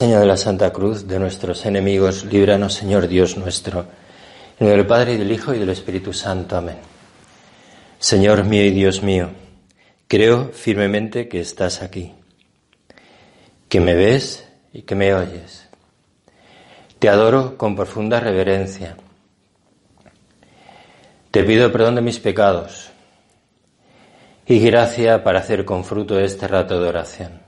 Señor de la Santa Cruz, de nuestros enemigos, líbranos, Señor Dios nuestro. En el Padre y del Hijo y del Espíritu Santo. Amén. Señor mío y Dios mío, creo firmemente que estás aquí, que me ves y que me oyes. Te adoro con profunda reverencia. Te pido perdón de mis pecados y gracia para hacer con fruto este rato de oración.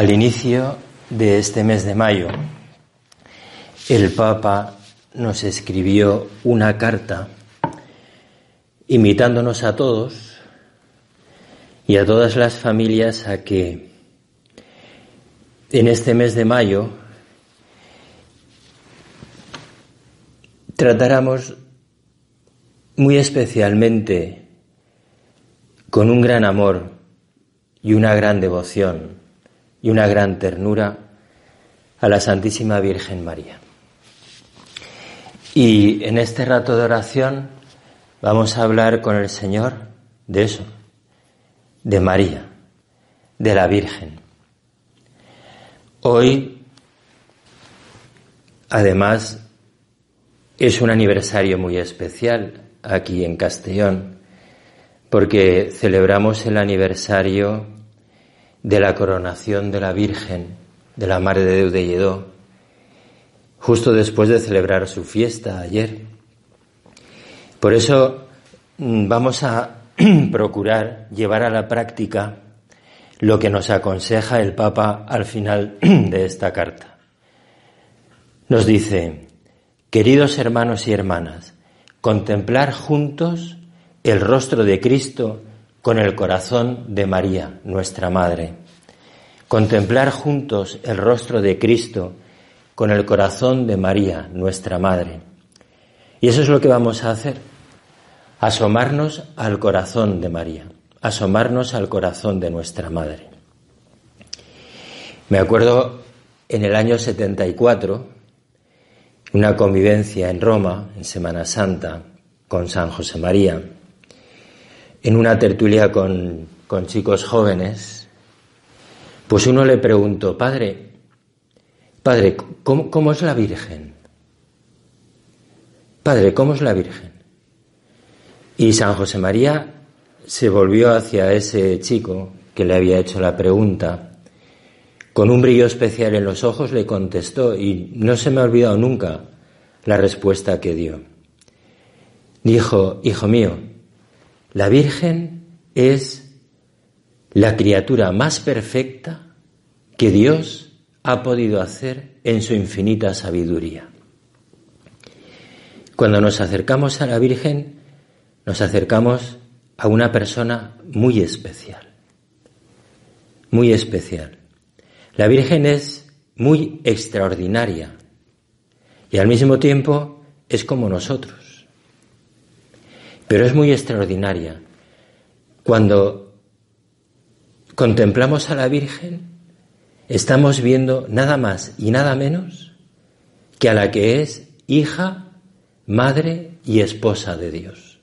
Al inicio de este mes de mayo, el Papa nos escribió una carta invitándonos a todos y a todas las familias a que en este mes de mayo tratáramos muy especialmente con un gran amor y una gran devoción y una gran ternura a la Santísima Virgen María. Y en este rato de oración vamos a hablar con el Señor de eso, de María, de la Virgen. Hoy, además, es un aniversario muy especial aquí en Castellón, porque celebramos el aniversario de la coronación de la Virgen, de la Madre de Dios de Lledó, justo después de celebrar su fiesta ayer. Por eso mm, vamos a procurar llevar a la práctica lo que nos aconseja el Papa al final de esta carta. Nos dice, queridos hermanos y hermanas, contemplar juntos el rostro de Cristo con el corazón de María, nuestra Madre. Contemplar juntos el rostro de Cristo con el corazón de María, nuestra Madre. Y eso es lo que vamos a hacer. Asomarnos al corazón de María, asomarnos al corazón de nuestra Madre. Me acuerdo en el año 74, una convivencia en Roma, en Semana Santa, con San José María en una tertulia con, chicos jóvenes, pues uno le preguntó, padre, padre, ¿cómo, ¿cómo es la Virgen? Padre, ¿cómo es la Virgen? Y San José María se volvió hacia ese chico que le había hecho la pregunta. Con un brillo especial en los ojos le contestó y no se me ha olvidado nunca la respuesta que dio. Dijo, hijo mío, la Virgen es la criatura más perfecta que Dios ha podido hacer en su infinita sabiduría. Cuando nos acercamos a la Virgen, nos acercamos a una persona muy especial, muy especial. La Virgen es muy extraordinaria y al mismo tiempo es como nosotros pero es muy extraordinaria. Cuando contemplamos a la Virgen, estamos viendo nada más y nada menos que a la que es hija, madre y esposa de Dios.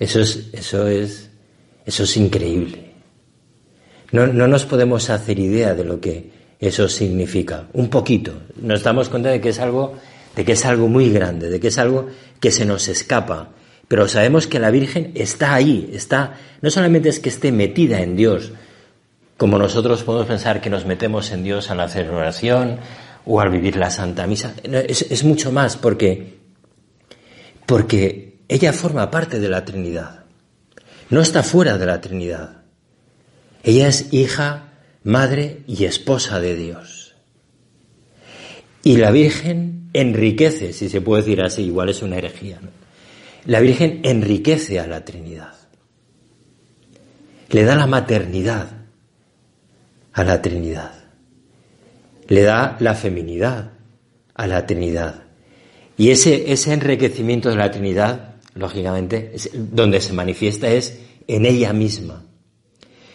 Eso es, eso es, eso es increíble. No, no nos podemos hacer idea de lo que eso significa. Un poquito. Nos damos cuenta de que es algo, de que es algo muy grande, de que es algo que se nos escapa, pero sabemos que la Virgen está ahí, está, no solamente es que esté metida en Dios, como nosotros podemos pensar que nos metemos en Dios al hacer oración o al vivir la Santa Misa. Es, mucho más porque, porque ella forma parte de la Trinidad. No está fuera de la Trinidad. Ella es hija, madre y esposa de Dios. Y la Virgen enriquece, si se puede decir así, igual es una herejía. La Virgen enriquece a la Trinidad. Le da la maternidad a la Trinidad. Le da la feminidad a la Trinidad. Y ese, ese enriquecimiento de la Trinidad, lógicamente, donde se manifiesta es en ella misma.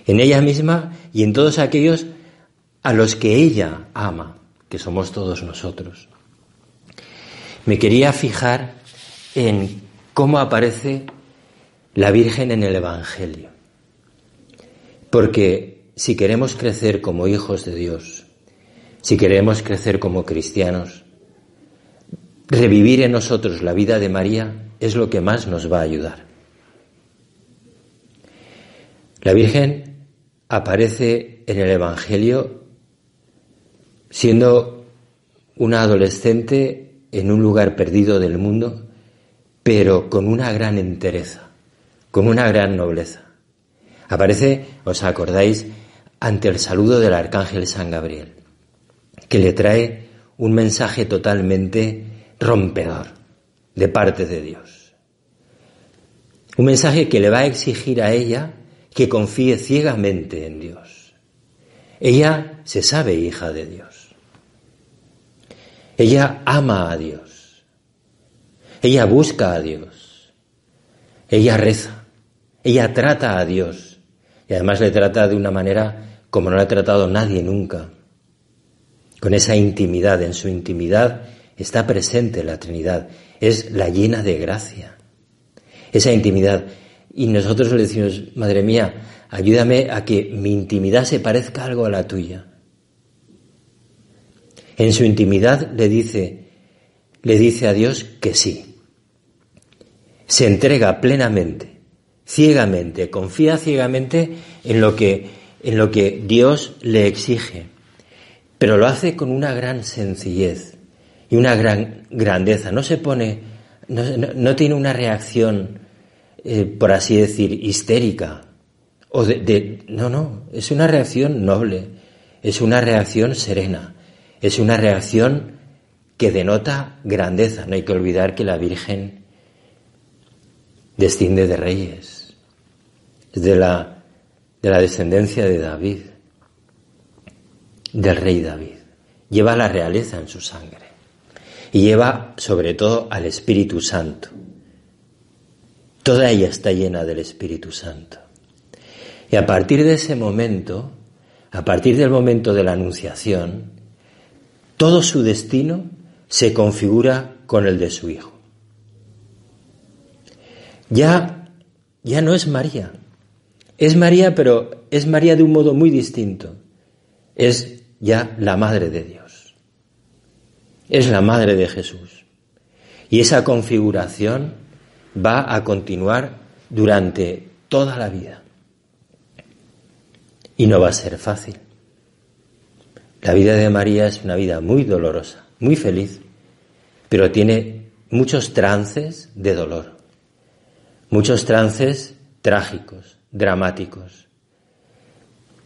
En ella misma y en todos aquellos a los que ella ama, que somos todos nosotros. Me quería fijar en cómo aparece la Virgen en el Evangelio. Porque si queremos crecer como hijos de Dios, si queremos crecer como cristianos, revivir en nosotros la vida de María es lo que más nos va a ayudar. La Virgen aparece en el Evangelio siendo una adolescente en un lugar perdido del mundo, pero con una gran entereza, con una gran nobleza. Aparece, os acordáis, ante el saludo del arcángel San Gabriel, que le trae un mensaje totalmente rompedor de parte de Dios. Un mensaje que le va a exigir a ella que confíe ciegamente en Dios. Ella se sabe hija de Dios. Ella ama a Dios. Ella busca a Dios. Ella reza. Ella trata a Dios. Y además le trata de una manera como no la ha tratado nadie nunca. Con esa intimidad. En su intimidad está presente la Trinidad. Es la llena de gracia. Esa intimidad. Y nosotros le decimos, Madre mía, ayúdame a que mi intimidad se parezca algo a la tuya. En su intimidad le dice, le dice a Dios que sí. Se entrega plenamente, ciegamente, confía ciegamente en lo que, en lo que Dios le exige. Pero lo hace con una gran sencillez y una gran grandeza. No se pone, no, no tiene una reacción eh, por así decir, histérica. O de, no, no, es una reacción noble, es una reacción serena, es una reacción que denota grandeza. No hay que olvidar que la Virgen desciende de reyes, es de la, de la descendencia de David, del rey David. Lleva la realeza en su sangre y lleva sobre todo al Espíritu Santo. Toda ella está llena del Espíritu Santo. Y a partir de ese momento, a partir del momento de la Anunciación, todo su destino se configura con el de su Hijo. Ya, ya no es María. Es María, pero es María de un modo muy distinto. Es ya la Madre de Dios. Es la Madre de Jesús. Y esa configuración va a continuar durante toda la vida. Y no va a ser fácil. La vida de María es una vida muy dolorosa, muy feliz, pero tiene muchos trances de dolor, muchos trances trágicos, dramáticos.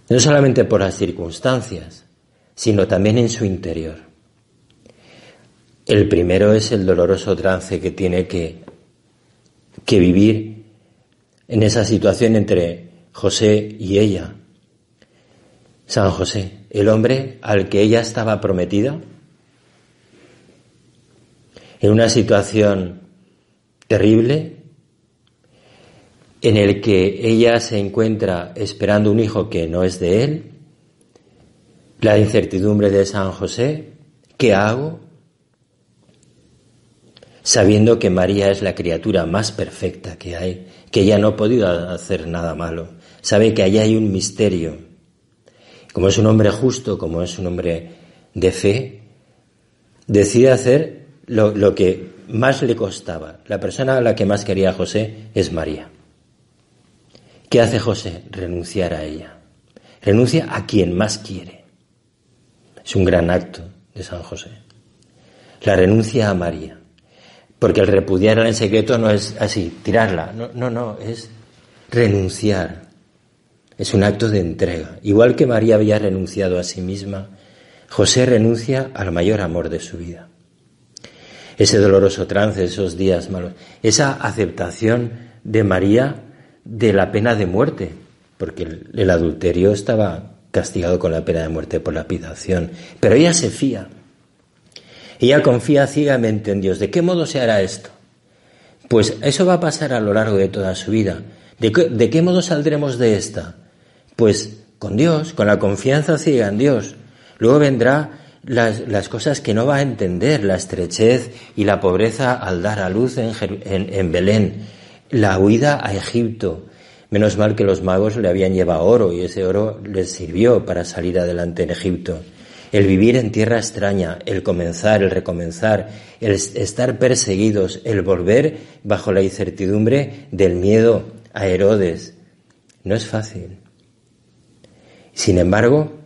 No solamente por las circunstancias, sino también en su interior. El primero es el doloroso trance que tiene que que vivir en esa situación entre José y ella. San José, el hombre al que ella estaba prometida, en una situación terrible, en el que ella se encuentra esperando un hijo que no es de él, la incertidumbre de San José, ¿qué hago? sabiendo que María es la criatura más perfecta que hay, que ella no ha podido hacer nada malo, sabe que allá hay un misterio. Como es un hombre justo, como es un hombre de fe, decide hacer lo, que más le costaba. La persona a la que más quería José es María. ¿Qué hace José? Renunciar a ella. renuncia a quien más quiere. Es un gran acto de San José. La renuncia a María. Porque el repudiarla en secreto no es así, tirarla. No, no, no, es renunciar. Es un acto de entrega. Igual que María había renunciado a sí misma, José renuncia al mayor amor de su vida. Ese doloroso trance, esos días malos, esa aceptación de María de la pena de muerte, porque el, adulterio estaba castigado con la pena de muerte por lapidación, pero ella se fía. Ella confía ciegamente en Dios. ¿De qué modo se hará esto? Pues eso va a pasar a lo largo de toda su vida. ¿De qué, de qué modo saldremos de esta? Pues con Dios, con la confianza ciega en Dios. Luego vendrá las, cosas que no va a entender, la estrechez y la pobreza al dar a luz en, en, en Belén, la huida a Egipto, Menos mal que los magos le habían llevado oro y ese oro les sirvió para salir adelante en Egipto. El vivir en tierra extraña, el comenzar, el recomenzar, el estar perseguidos, el volver bajo la incertidumbre del miedo a Herodes, no es fácil. Sin embargo,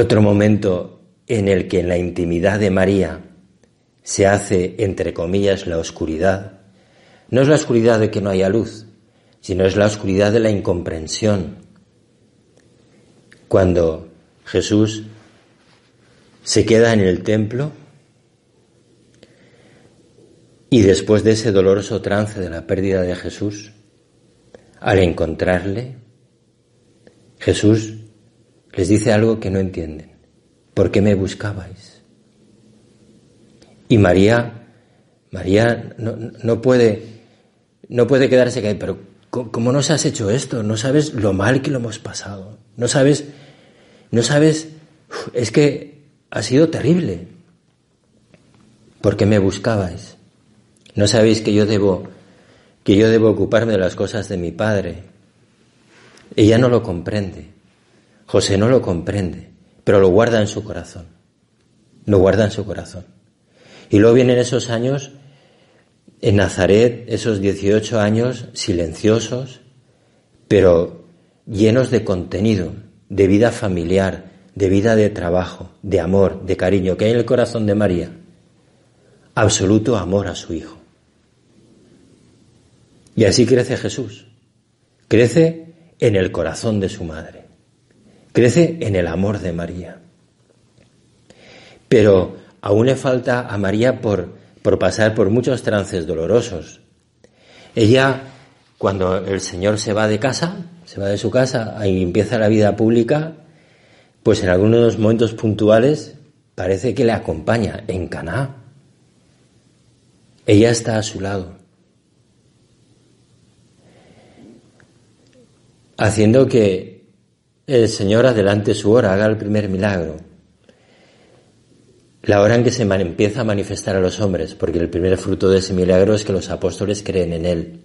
otro momento en el que en la intimidad de María se hace, entre comillas, la oscuridad, no es la oscuridad de que no haya luz, sino es la oscuridad de la incomprensión. Cuando Jesús se queda en el templo y después de ese doloroso trance de la pérdida de Jesús, al encontrarle, Jesús les dice algo que no entienden. ¿Por qué me buscabais? Y María, María no, puede no puede quedarse ahí, pero ¿cómo nos has hecho esto? No sabes lo mal que lo hemos pasado. No sabes, no sabes, es que ha sido terrible. ¿Por qué me buscabais? No sabéis que yo debo, que yo debo ocuparme de las cosas de mi padre. Ella no lo comprende. José no lo comprende, pero lo guarda en su corazón. Lo guarda en su corazón. Y luego vienen esos años en Nazaret esos 18 años silenciosos, pero llenos de contenido, de vida familiar, de vida de trabajo, de amor, de cariño, que hay en el corazón de María. Absoluto amor a su Hijo. Y así crece Jesús. Crece en el corazón de su madre. Crece en el amor de María. Pero aún le falta a María por por pasar por muchos trances dolorosos. Ella, cuando el Señor se va de casa, se va de su casa y empieza la vida pública, pues en algunos momentos puntuales parece que le acompaña en Caná. Ella está a su lado. Haciendo que el Señor adelante su hora, haga el primer milagro la hora en que se empieza a manifestar a los hombres, porque el primer fruto de ese milagro es que los apóstoles creen en Él.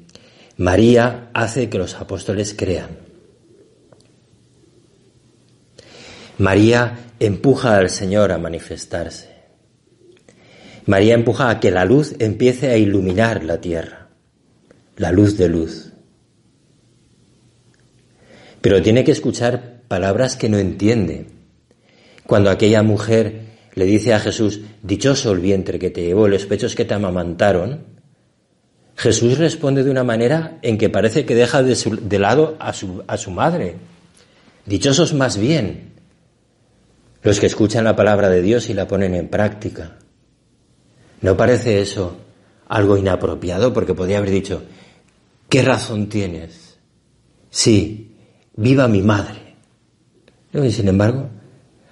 María hace que los apóstoles crean. María empuja al Señor a manifestarse. María empuja a que la luz empiece a iluminar la tierra, la luz de luz. Pero tiene que escuchar palabras que no entiende. Cuando aquella mujer le dice a Jesús, dichoso el vientre que te llevó, los pechos que te amamantaron, Jesús responde de una manera en que parece que deja de, lado a su, a su madre. Dichosos más bien los que escuchan la palabra de Dios y la ponen en práctica. ¿No parece eso algo inapropiado? Porque podría haber dicho, ¿qué razón tienes? Sí, viva mi madre. Y sin embargo,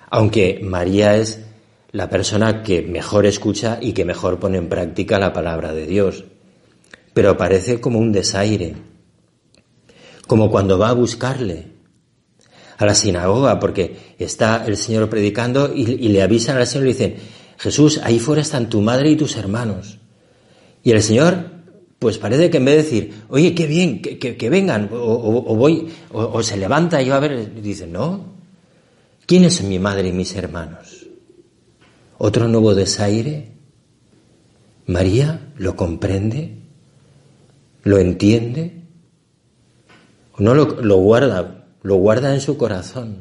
aunque María es la persona que mejor escucha y que mejor pone en práctica la palabra de Dios. Pero parece como un desaire, como cuando va a buscarle a la sinagoga, porque está el Señor predicando y, le avisan al Señor y le dicen, Jesús, ahí fuera están tu madre y tus hermanos. Y el Señor, pues parece que en vez de decir, oye, qué bien, que, vengan, o, voy, o, se levanta y va a ver, dice, no, ¿quién es mi madre y mis hermanos? otro nuevo desaire. María lo comprende, lo entiende, No lo, guarda, lo guarda en su corazón.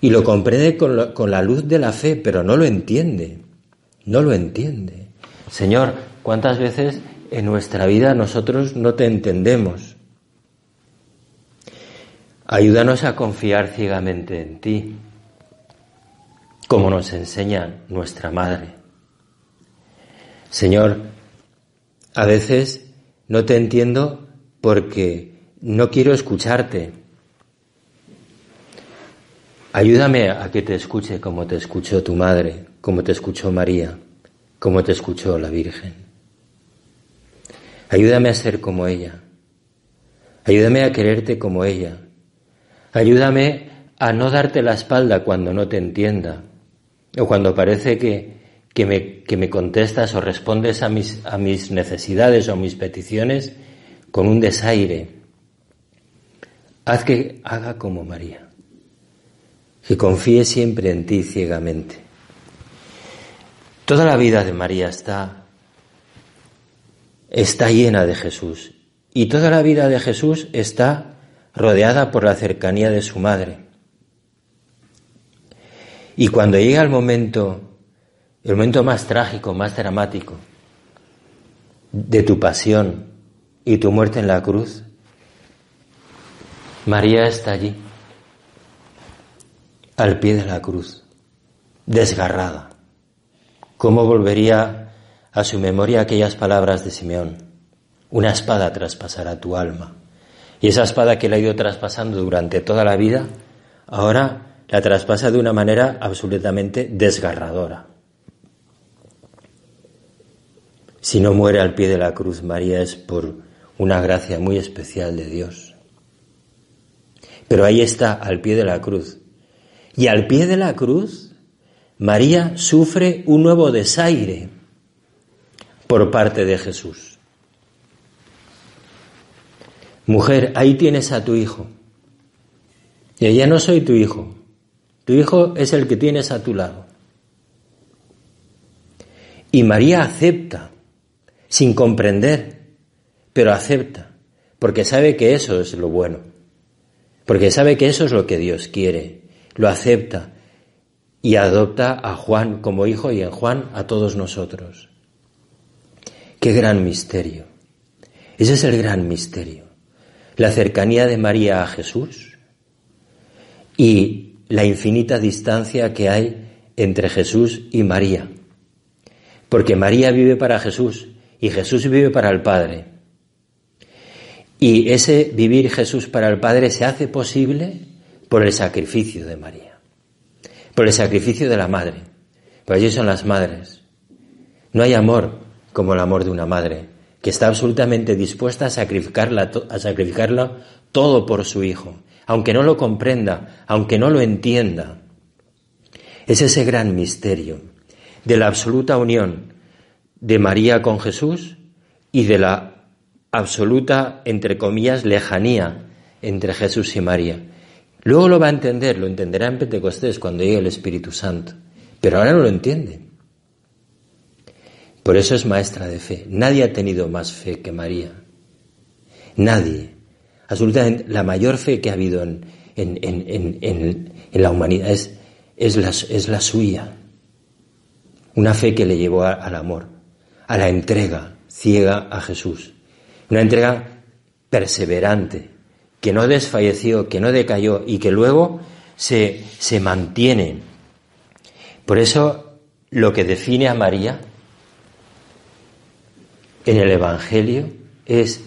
Y lo comprende con la luz de la fe, pero no lo entiende. No lo entiende. Señor, ¿cuántas veces en nuestra vida nosotros no te entendemos? Ayúdanos a confiar ciegamente en ti, como nos enseña nuestra Madre. Señor, a veces no te entiendo porque no quiero escucharte. Ayúdame a que te escuche como te escuchó tu madre, como te escuchó María, como te escuchó la Virgen. Ayúdame a ser como ella. Ayúdame a quererte como ella. Ayúdame a no darte la espalda cuando no te entienda o cuando parece que, que, me, que me, contestas o respondes a mis, a mis necesidades o mis peticiones con un desaire. Haz que haga como María, que confíe siempre en ti ciegamente. Toda la vida de María está, está llena de Jesús y toda la vida de Jesús está rodeada por la cercanía de su madre. Y cuando llega el momento, el momento más trágico, más dramático, de tu pasión y tu muerte en la cruz, María está allí, al pie de la cruz, desgarrada. ¿Cómo volvería a su memoria aquellas palabras de Simeón? Una espada traspasará tu alma. Y esa espada que le ha ido traspasando durante toda la vida, ahora la traspasa de una manera absolutamente desgarradora. Si no muere al pie de la cruz María es por una gracia muy especial de Dios. Pero ahí está, al pie de la cruz. Y al pie de la cruz, María sufre un nuevo desaire por parte de Jesús. Mujer, ahí tienes a tu hijo. Y ella no soy tu hijo. Tu hijo es el que tienes a tu lado. Y María acepta, sin comprender, pero acepta, porque sabe que eso es lo bueno, porque sabe que eso es lo que Dios quiere, lo acepta y adopta a Juan como hijo y en Juan a todos nosotros. Qué gran misterio. Ese es el gran misterio la cercanía de María a Jesús y la infinita distancia que hay entre Jesús y María. Porque María vive para Jesús y Jesús vive para el Padre. Y ese vivir Jesús para el Padre se hace posible por el sacrificio de María, por el sacrificio de la Madre. Pues allí son las madres. No hay amor como el amor de una madre que está absolutamente dispuesta a sacrificarla, a sacrificarlo todo por su hijo, aunque no lo comprenda, aunque no lo entienda. Es ese gran misterio de la absoluta unión de María con Jesús y de la absoluta, entre comillas, lejanía entre Jesús y María. Luego lo va a entender, lo entenderá en Pentecostés cuando llegue el Espíritu Santo, pero ahora no lo entiende. Por eso es maestra de fe. Nadie ha tenido más fe que María. Nadie. Absolutamente la mayor fe que ha habido en, la humanidad es, la, suya. Una fe que le llevó al amor, a la entrega ciega a Jesús. Una entrega perseverante, que no desfalleció, que no decayó y que luego se mantiene. Por eso lo que define a María en el Evangelio es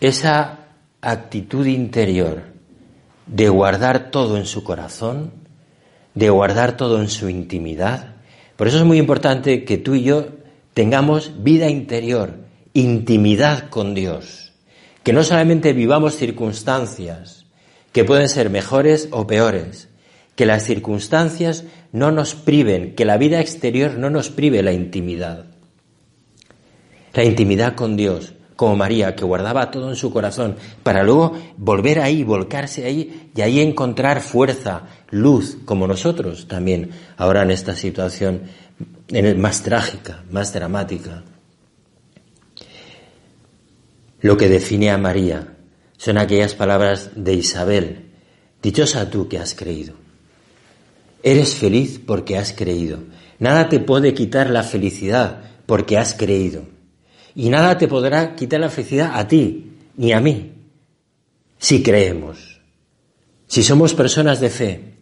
esa actitud interior de guardar todo en su corazón, de guardar todo en su intimidad. Por eso es muy importante que tú y yo tengamos vida interior, intimidad con Dios, que no solamente vivamos circunstancias que pueden ser mejores o peores, que las circunstancias no nos priven, que la vida exterior no nos prive la intimidad la intimidad con Dios, como María, que guardaba todo en su corazón, para luego volver ahí, volcarse ahí y ahí encontrar fuerza, luz, como nosotros también, ahora en esta situación más trágica, más dramática. Lo que define a María son aquellas palabras de Isabel. Dichosa tú que has creído. Eres feliz porque has creído. Nada te puede quitar la felicidad porque has creído. Y nada te podrá quitar la felicidad a ti ni a mí si creemos. Si somos personas de fe.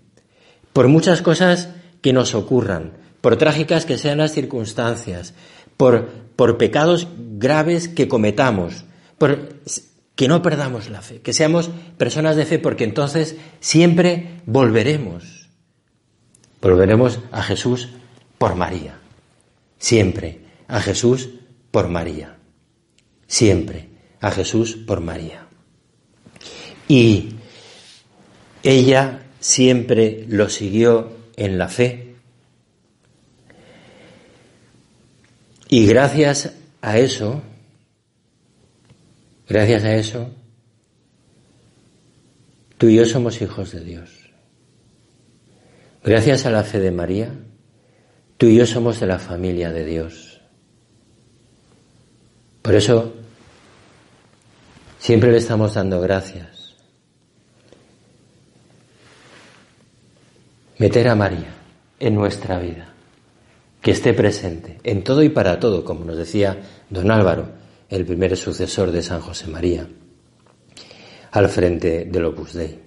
Por muchas cosas que nos ocurran, por trágicas que sean las circunstancias, por, por pecados graves que cometamos, por que no perdamos la fe, que seamos personas de fe, porque entonces siempre volveremos. Volveremos a Jesús por María. Siempre a Jesús por María. Siempre a Jesús por María. Y ella siempre lo siguió en la fe. Y gracias a eso, Gracias a eso, tú y yo somos hijos de Dios. Gracias a la fe de María, tú y yo somos de la familia de Dios. Por eso siempre le estamos dando gracias. Meter a María en nuestra vida, que esté presente en todo y para todo, como nos decía don Álvaro, el primer sucesor de San José María, al frente del Opus Dei.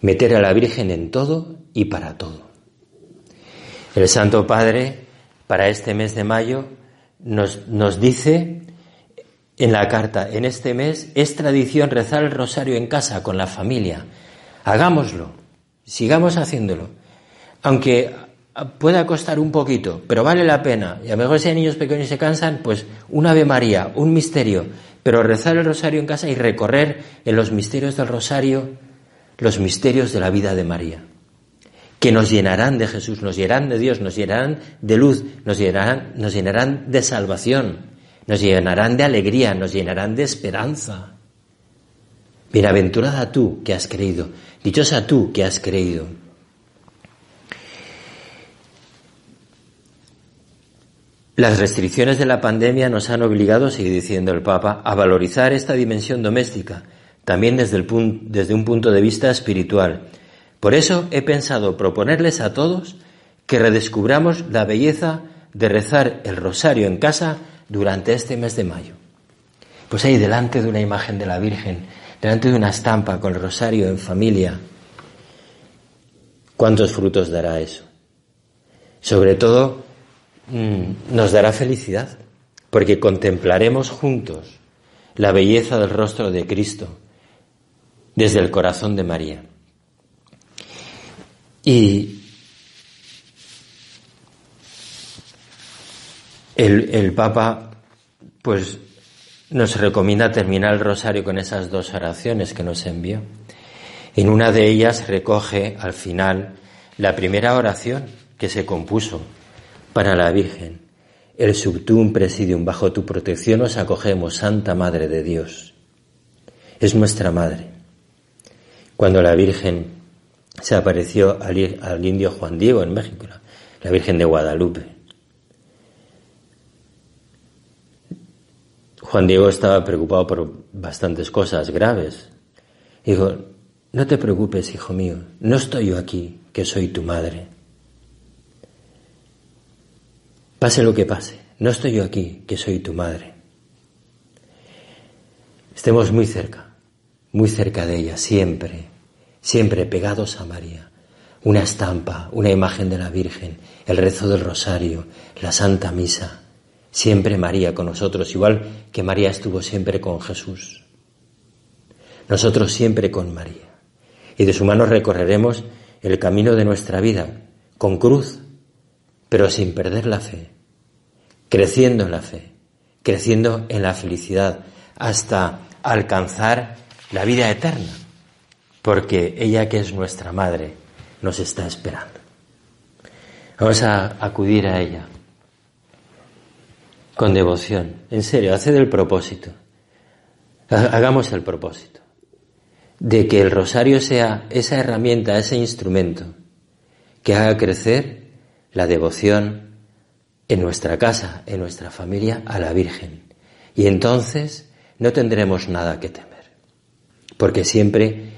Meter a la Virgen en todo y para todo. El Santo Padre, para este mes de mayo, nos, nos dice en la carta, en este mes es tradición rezar el rosario en casa con la familia. Hagámoslo, sigamos haciéndolo. Aunque pueda costar un poquito, pero vale la pena, y a lo mejor si hay niños pequeños y se cansan, pues un Ave María, un misterio, pero rezar el rosario en casa y recorrer en los misterios del rosario los misterios de la vida de María, que nos llenarán de Jesús, nos llenarán de Dios, nos llenarán de luz, nos llenarán, nos llenarán de salvación, nos llenarán de alegría, nos llenarán de esperanza. Bienaventurada tú que has creído, dichosa tú que has creído. Las restricciones de la pandemia nos han obligado, sigue diciendo el Papa, a valorizar esta dimensión doméstica, también desde, el desde un punto de vista espiritual. Por eso he pensado proponerles a todos que redescubramos la belleza de rezar el rosario en casa durante este mes de mayo. Pues ahí delante de una imagen de la Virgen, delante de una estampa con el rosario en familia, ¿cuántos frutos dará eso? Sobre todo Mm, nos dará felicidad, porque contemplaremos juntos la belleza del rostro de Cristo desde el corazón de María. Y el, el Papa, pues, nos recomienda terminar el rosario con esas dos oraciones que nos envió. En una de ellas recoge al final la primera oración que se compuso para la Virgen. El subtum presidium, bajo tu protección nos acogemos, Santa Madre de Dios. Es nuestra Madre. Cuando la Virgen se apareció al, indio Juan Diego en México, la Virgen de Guadalupe. Juan Diego estaba preocupado por bastantes cosas graves. Dijo, no te preocupes, hijo mío, no estoy yo aquí, que soy tu madre. Pase lo que pase, no estoy yo aquí, que soy tu madre. Estemos muy cerca, muy cerca de ella, siempre, siempre pegados a María. Una estampa, una imagen de la Virgen, el rezo del rosario, la Santa Misa. Siempre María con nosotros, igual que María estuvo siempre con Jesús. Nosotros siempre con María. Y de su mano recorreremos el camino de nuestra vida, con cruz, pero sin perder la fe, creciendo en la fe, creciendo en la felicidad, hasta alcanzar la vida eterna, porque ella que es nuestra madre nos está esperando. Vamos a acudir a ella con devoción, en serio, haced el propósito, hagamos el propósito de que el rosario sea esa herramienta, ese instrumento que haga crecer la devoción en nuestra casa, en nuestra familia, a la Virgen. Y entonces no tendremos nada que temer, porque siempre